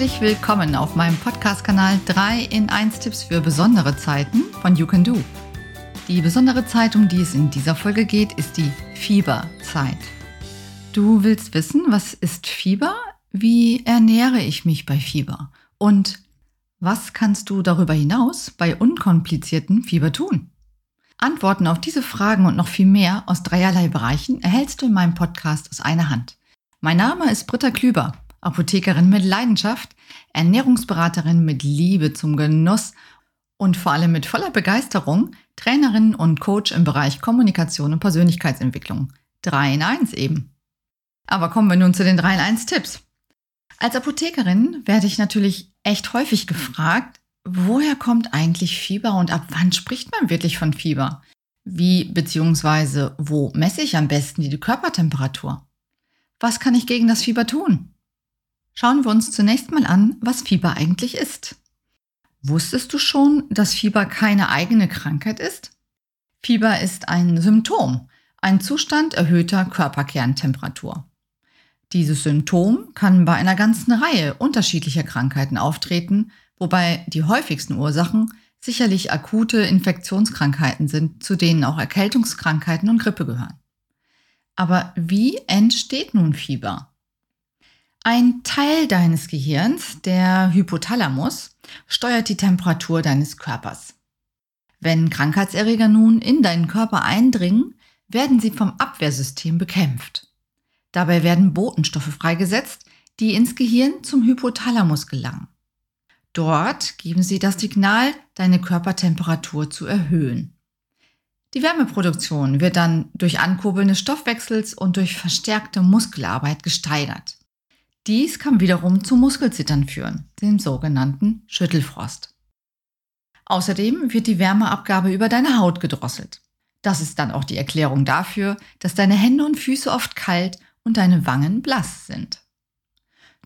Herzlich willkommen auf meinem Podcast-Kanal 3 in 1 Tipps für besondere Zeiten von You Can Do. Die besondere Zeit, um die es in dieser Folge geht, ist die Fieberzeit. Du willst wissen, was ist Fieber? Wie ernähre ich mich bei Fieber? Und was kannst du darüber hinaus bei unkomplizierten Fieber tun? Antworten auf diese Fragen und noch viel mehr aus dreierlei Bereichen erhältst du in meinem Podcast aus einer Hand. Mein Name ist Britta Klüber Apothekerin mit Leidenschaft, Ernährungsberaterin mit Liebe zum Genuss und vor allem mit voller Begeisterung, Trainerin und Coach im Bereich Kommunikation und Persönlichkeitsentwicklung. 3 in 1 eben. Aber kommen wir nun zu den 3 in 1 Tipps. Als Apothekerin werde ich natürlich echt häufig gefragt, woher kommt eigentlich Fieber und ab wann spricht man wirklich von Fieber? Wie bzw. wo messe ich am besten die Körpertemperatur? Was kann ich gegen das Fieber tun? Schauen wir uns zunächst mal an, was Fieber eigentlich ist. Wusstest du schon, dass Fieber keine eigene Krankheit ist? Fieber ist ein Symptom, ein Zustand erhöhter Körperkerntemperatur. Dieses Symptom kann bei einer ganzen Reihe unterschiedlicher Krankheiten auftreten, wobei die häufigsten Ursachen sicherlich akute Infektionskrankheiten sind, zu denen auch Erkältungskrankheiten und Grippe gehören. Aber wie entsteht nun Fieber? Ein Teil deines Gehirns, der Hypothalamus, steuert die Temperatur deines Körpers. Wenn Krankheitserreger nun in deinen Körper eindringen, werden sie vom Abwehrsystem bekämpft. Dabei werden Botenstoffe freigesetzt, die ins Gehirn zum Hypothalamus gelangen. Dort geben sie das Signal, deine Körpertemperatur zu erhöhen. Die Wärmeproduktion wird dann durch Ankurbeln des Stoffwechsels und durch verstärkte Muskelarbeit gesteigert. Dies kann wiederum zu Muskelzittern führen, dem sogenannten Schüttelfrost. Außerdem wird die Wärmeabgabe über deine Haut gedrosselt. Das ist dann auch die Erklärung dafür, dass deine Hände und Füße oft kalt und deine Wangen blass sind.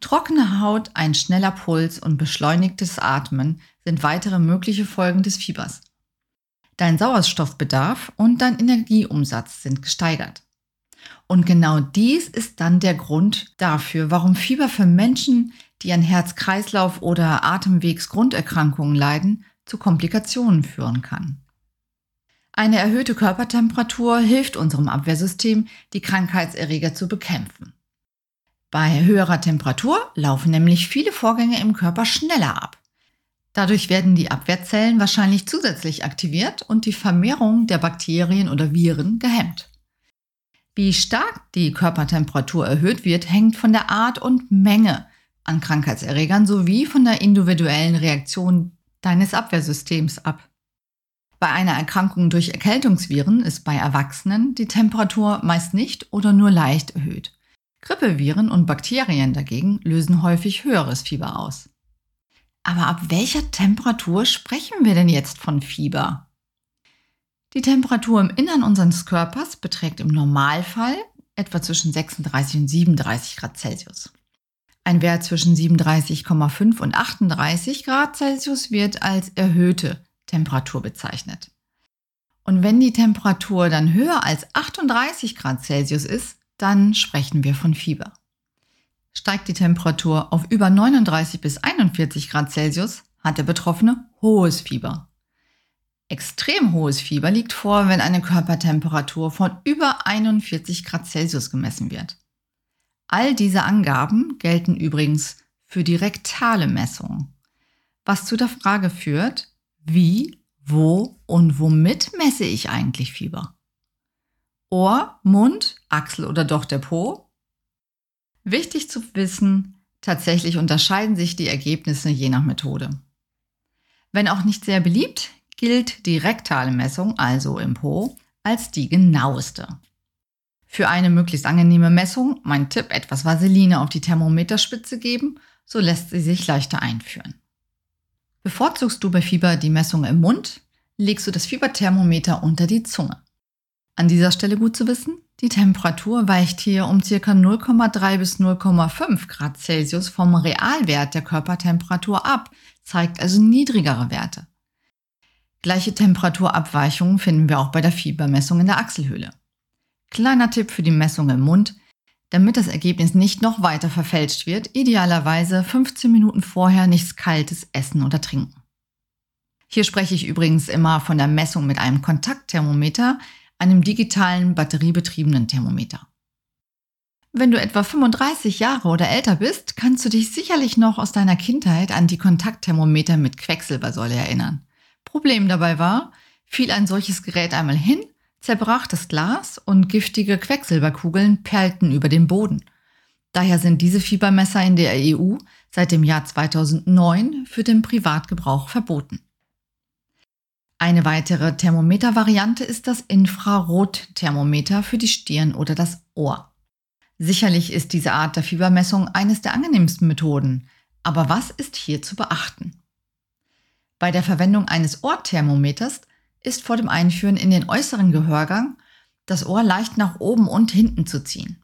Trockene Haut, ein schneller Puls und beschleunigtes Atmen sind weitere mögliche Folgen des Fiebers. Dein Sauerstoffbedarf und dein Energieumsatz sind gesteigert. Und genau dies ist dann der Grund dafür, warum Fieber für Menschen, die an Herz-Kreislauf- oder Atemwegsgrunderkrankungen leiden, zu Komplikationen führen kann. Eine erhöhte Körpertemperatur hilft unserem Abwehrsystem, die Krankheitserreger zu bekämpfen. Bei höherer Temperatur laufen nämlich viele Vorgänge im Körper schneller ab. Dadurch werden die Abwehrzellen wahrscheinlich zusätzlich aktiviert und die Vermehrung der Bakterien oder Viren gehemmt. Wie stark die Körpertemperatur erhöht wird, hängt von der Art und Menge an Krankheitserregern sowie von der individuellen Reaktion deines Abwehrsystems ab. Bei einer Erkrankung durch Erkältungsviren ist bei Erwachsenen die Temperatur meist nicht oder nur leicht erhöht. Grippeviren und Bakterien dagegen lösen häufig höheres Fieber aus. Aber ab welcher Temperatur sprechen wir denn jetzt von Fieber? Die Temperatur im Innern unseres Körpers beträgt im Normalfall etwa zwischen 36 und 37 Grad Celsius. Ein Wert zwischen 37,5 und 38 Grad Celsius wird als erhöhte Temperatur bezeichnet. Und wenn die Temperatur dann höher als 38 Grad Celsius ist, dann sprechen wir von Fieber. Steigt die Temperatur auf über 39 bis 41 Grad Celsius, hat der Betroffene hohes Fieber. Extrem hohes Fieber liegt vor, wenn eine Körpertemperatur von über 41 Grad Celsius gemessen wird. All diese Angaben gelten übrigens für die rektale Messung. Was zu der Frage führt, wie, wo und womit messe ich eigentlich Fieber? Ohr, Mund, Achsel oder doch der Po? Wichtig zu wissen, tatsächlich unterscheiden sich die Ergebnisse je nach Methode. Wenn auch nicht sehr beliebt, gilt die rektale Messung, also im Po, als die genaueste. Für eine möglichst angenehme Messung, mein Tipp, etwas Vaseline auf die Thermometerspitze geben, so lässt sie sich leichter einführen. Bevorzugst du bei Fieber die Messung im Mund, legst du das Fieberthermometer unter die Zunge. An dieser Stelle gut zu wissen, die Temperatur weicht hier um ca. 0,3 bis 0,5 Grad Celsius vom Realwert der Körpertemperatur ab, zeigt also niedrigere Werte. Gleiche Temperaturabweichungen finden wir auch bei der Fiebermessung in der Achselhöhle. Kleiner Tipp für die Messung im Mund. damit das Ergebnis nicht noch weiter verfälscht wird, idealerweise 15 Minuten vorher nichts Kaltes essen oder trinken. Hier spreche ich übrigens immer von der Messung mit einem Kontaktthermometer, einem digitalen batteriebetriebenen Thermometer. Wenn du etwa 35 Jahre oder älter bist, kannst du dich sicherlich noch aus deiner Kindheit an die Kontaktthermometer mit Quecksilbersäule erinnern. Problem dabei war, fiel ein solches Gerät einmal hin, zerbrach das Glas und giftige Quecksilberkugeln perlten über den Boden. Daher sind diese Fiebermesser in der EU seit dem Jahr 2009 für den Privatgebrauch verboten. Eine weitere Thermometervariante ist das Infrarotthermometer für die Stirn oder das Ohr. Sicherlich ist diese Art der Fiebermessung eines der angenehmsten Methoden, aber was ist hier zu beachten? Bei der Verwendung eines Ohrthermometers ist vor dem Einführen in den äußeren Gehörgang das Ohr leicht nach oben und hinten zu ziehen.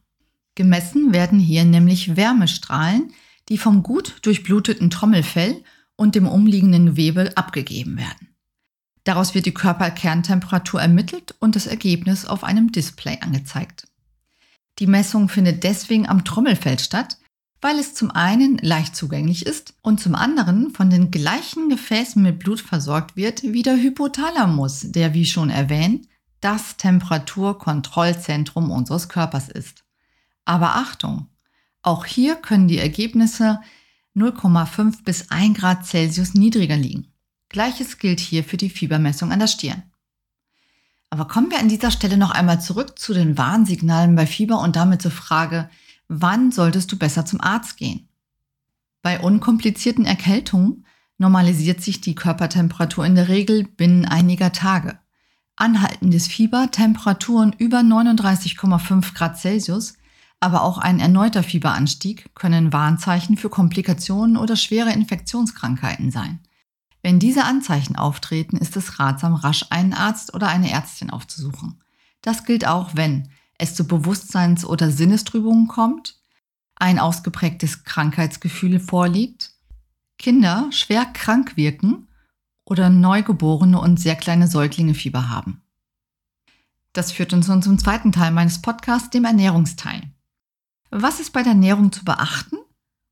Gemessen werden hier nämlich Wärmestrahlen, die vom gut durchbluteten Trommelfell und dem umliegenden Gewebe abgegeben werden. Daraus wird die Körperkerntemperatur ermittelt und das Ergebnis auf einem Display angezeigt. Die Messung findet deswegen am Trommelfell statt, weil es zum einen leicht zugänglich ist und zum anderen von den gleichen Gefäßen mit Blut versorgt wird wie der Hypothalamus, der, wie schon erwähnt, das Temperaturkontrollzentrum unseres Körpers ist. Aber Achtung, auch hier können die Ergebnisse 0,5 bis 1 Grad Celsius niedriger liegen. Gleiches gilt hier für die Fiebermessung an der Stirn. Aber kommen wir an dieser Stelle noch einmal zurück zu den Warnsignalen bei Fieber und damit zur Frage, wann solltest du besser zum Arzt gehen? Bei unkomplizierten Erkältungen normalisiert sich die Körpertemperatur in der Regel binnen einiger Tage. Anhaltendes Fieber, Temperaturen über 39,5 Grad Celsius, aber auch ein erneuter Fieberanstieg können Warnzeichen für Komplikationen oder schwere Infektionskrankheiten sein. Wenn diese Anzeichen auftreten, ist es ratsam, rasch einen Arzt oder eine Ärztin aufzusuchen. Das gilt auch, wenn es zu Bewusstseins- oder Sinnestrübungen kommt, ein ausgeprägtes Krankheitsgefühl vorliegt, Kinder schwer krank wirken oder Neugeborene und sehr kleine Säuglinge Fieber haben. Das führt uns nun zum zweiten Teil meines Podcasts, dem Ernährungsteil. Was ist bei der Ernährung zu beachten?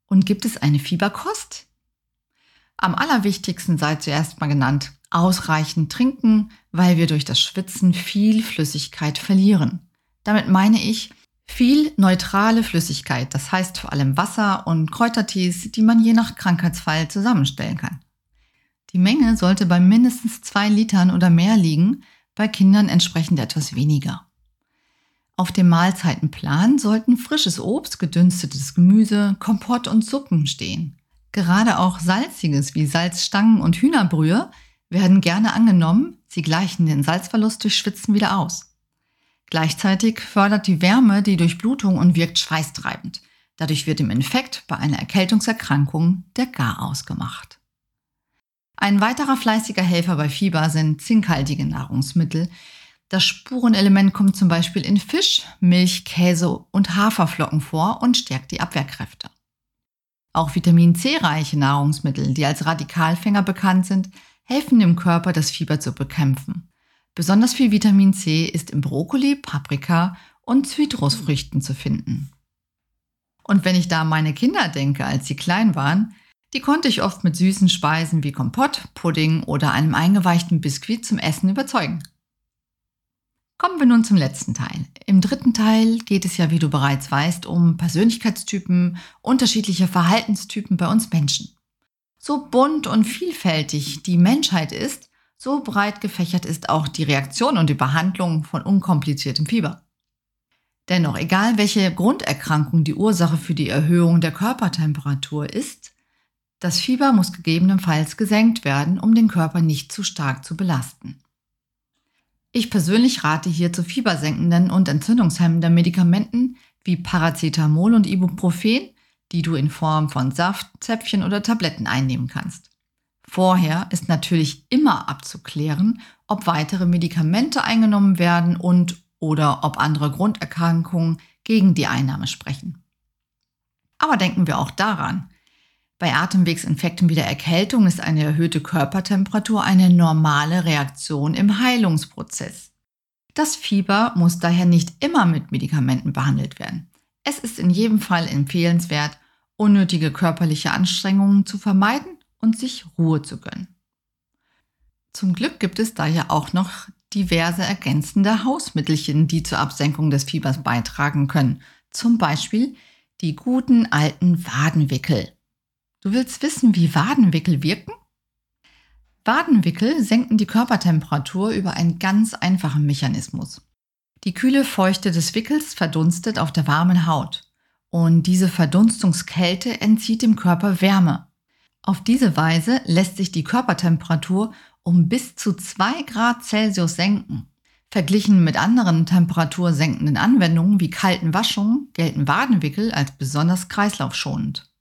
Und gibt es eine Fieberkost? Am allerwichtigsten sei zuerst mal genannt, ausreichend trinken, weil wir durch das Schwitzen viel Flüssigkeit verlieren. Damit meine ich viel neutrale Flüssigkeit, das heißt vor allem Wasser und Kräutertees, die man je nach Krankheitsfall zusammenstellen kann. Die Menge sollte bei mindestens zwei Litern oder mehr liegen, bei Kindern entsprechend etwas weniger. Auf dem Mahlzeitenplan sollten frisches Obst, gedünstetes Gemüse, Kompott und Suppen stehen. Gerade auch Salziges wie Salzstangen und Hühnerbrühe werden gerne angenommen, sie gleichen den Salzverlust durch Schwitzen wieder aus. Gleichzeitig fördert die Wärme die Durchblutung und wirkt schweißtreibend. Dadurch wird im Infekt bei einer Erkältungserkrankung der Garaus gemacht. Ein weiterer fleißiger Helfer bei Fieber sind zinkhaltige Nahrungsmittel. Das Spurenelement kommt zum Beispiel in Fisch, Milch, Käse und Haferflocken vor und stärkt die Abwehrkräfte. Auch Vitamin C-reiche Nahrungsmittel, die als Radikalfänger bekannt sind, helfen dem Körper, das Fieber zu bekämpfen. Besonders viel Vitamin C ist im Brokkoli, Paprika und Zitrusfrüchten zu finden. Und wenn ich da an meine Kinder denke, als sie klein waren, die konnte ich oft mit süßen Speisen wie Kompott, Pudding oder einem eingeweichten Biskuit zum Essen überzeugen. Kommen wir nun zum letzten Teil. Im dritten Teil geht es ja, wie du bereits weißt, um Persönlichkeitstypen, unterschiedliche Verhaltenstypen bei uns Menschen. So bunt und vielfältig die Menschheit ist, so breit gefächert ist auch die Reaktion und die Behandlung von unkompliziertem Fieber. Dennoch, egal welche Grunderkrankung die Ursache für die Erhöhung der Körpertemperatur ist, das Fieber muss gegebenenfalls gesenkt werden, um den Körper nicht zu stark zu belasten. Ich persönlich rate hier zu fiebersenkenden und entzündungshemmenden Medikamenten wie Paracetamol und Ibuprofen, die du in Form von Saft, Zäpfchen oder Tabletten einnehmen kannst. Vorher ist natürlich immer abzuklären, ob weitere Medikamente eingenommen werden und oder ob andere Grunderkrankungen gegen die Einnahme sprechen. Aber denken wir auch daran, bei Atemwegsinfekten wie der Erkältung ist eine erhöhte Körpertemperatur eine normale Reaktion im Heilungsprozess. Das Fieber muss daher nicht immer mit Medikamenten behandelt werden. Es ist in jedem Fall empfehlenswert, unnötige körperliche Anstrengungen zu vermeiden und sich Ruhe zu gönnen. Zum Glück gibt es daher auch noch diverse ergänzende Hausmittelchen, die zur Absenkung des Fiebers beitragen können. Zum Beispiel die guten alten Wadenwickel. Du willst wissen, wie Wadenwickel wirken? Wadenwickel senken die Körpertemperatur über einen ganz einfachen Mechanismus. Die kühle Feuchte des Wickels verdunstet auf der warmen Haut und diese Verdunstungskälte entzieht dem Körper Wärme. Auf diese Weise lässt sich die Körpertemperatur um bis zu 2 Grad Celsius senken. Verglichen mit anderen temperatursenkenden Anwendungen wie kalten Waschungen gelten Wadenwickel als besonders kreislaufschonend.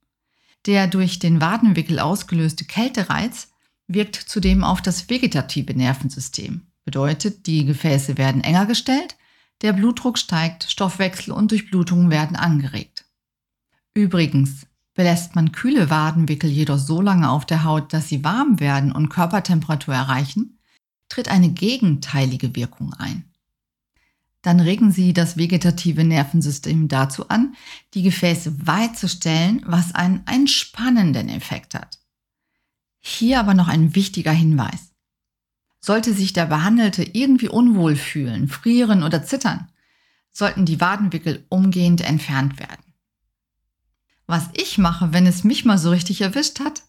Der durch den Wadenwickel ausgelöste Kältereiz wirkt zudem auf das vegetative Nervensystem. Bedeutet, die Gefäße werden enger gestellt, der Blutdruck steigt, Stoffwechsel und Durchblutungen werden angeregt. Übrigens, Belässt man kühle Wadenwickel jedoch so lange auf der Haut, dass sie warm werden und Körpertemperatur erreichen, tritt eine gegenteilige Wirkung ein. Dann regen sie das vegetative Nervensystem dazu an, die Gefäße weit zu stellen, was einen entspannenden Effekt hat. Hier aber noch ein wichtiger Hinweis. Sollte sich der Behandelte irgendwie unwohl fühlen, frieren oder zittern, sollten die Wadenwickel umgehend entfernt werden. Was ich mache, wenn es mich mal so richtig erwischt hat?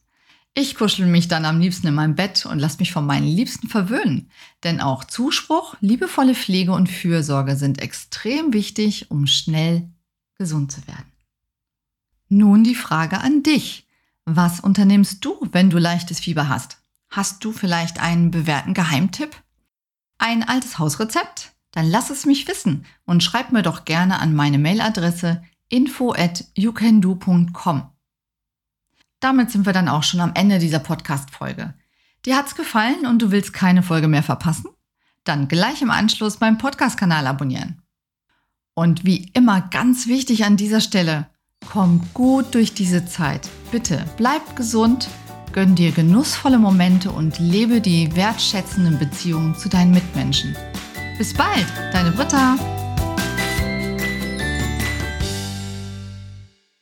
Ich kuschel mich dann am liebsten in meinem Bett und lass mich von meinen Liebsten verwöhnen. Denn auch Zuspruch, liebevolle Pflege und Fürsorge sind extrem wichtig, um schnell gesund zu werden. Nun die Frage an dich. Was unternimmst du, wenn du leichtes Fieber hast? Hast du vielleicht einen bewährten Geheimtipp? Ein altes Hausrezept? Dann lass es mich wissen und schreib mir doch gerne an meine Mailadresse info at youcando.com. Damit sind wir dann auch schon am Ende dieser Podcast-Folge. Dir hat's gefallen und du willst keine Folge mehr verpassen? Dann gleich im Anschluss meinen Podcast-Kanal abonnieren. Und wie immer ganz wichtig an dieser Stelle, komm gut durch diese Zeit. Bitte bleib gesund, gönn dir genussvolle Momente und lebe die wertschätzenden Beziehungen zu deinen Mitmenschen. Bis bald, deine Britta.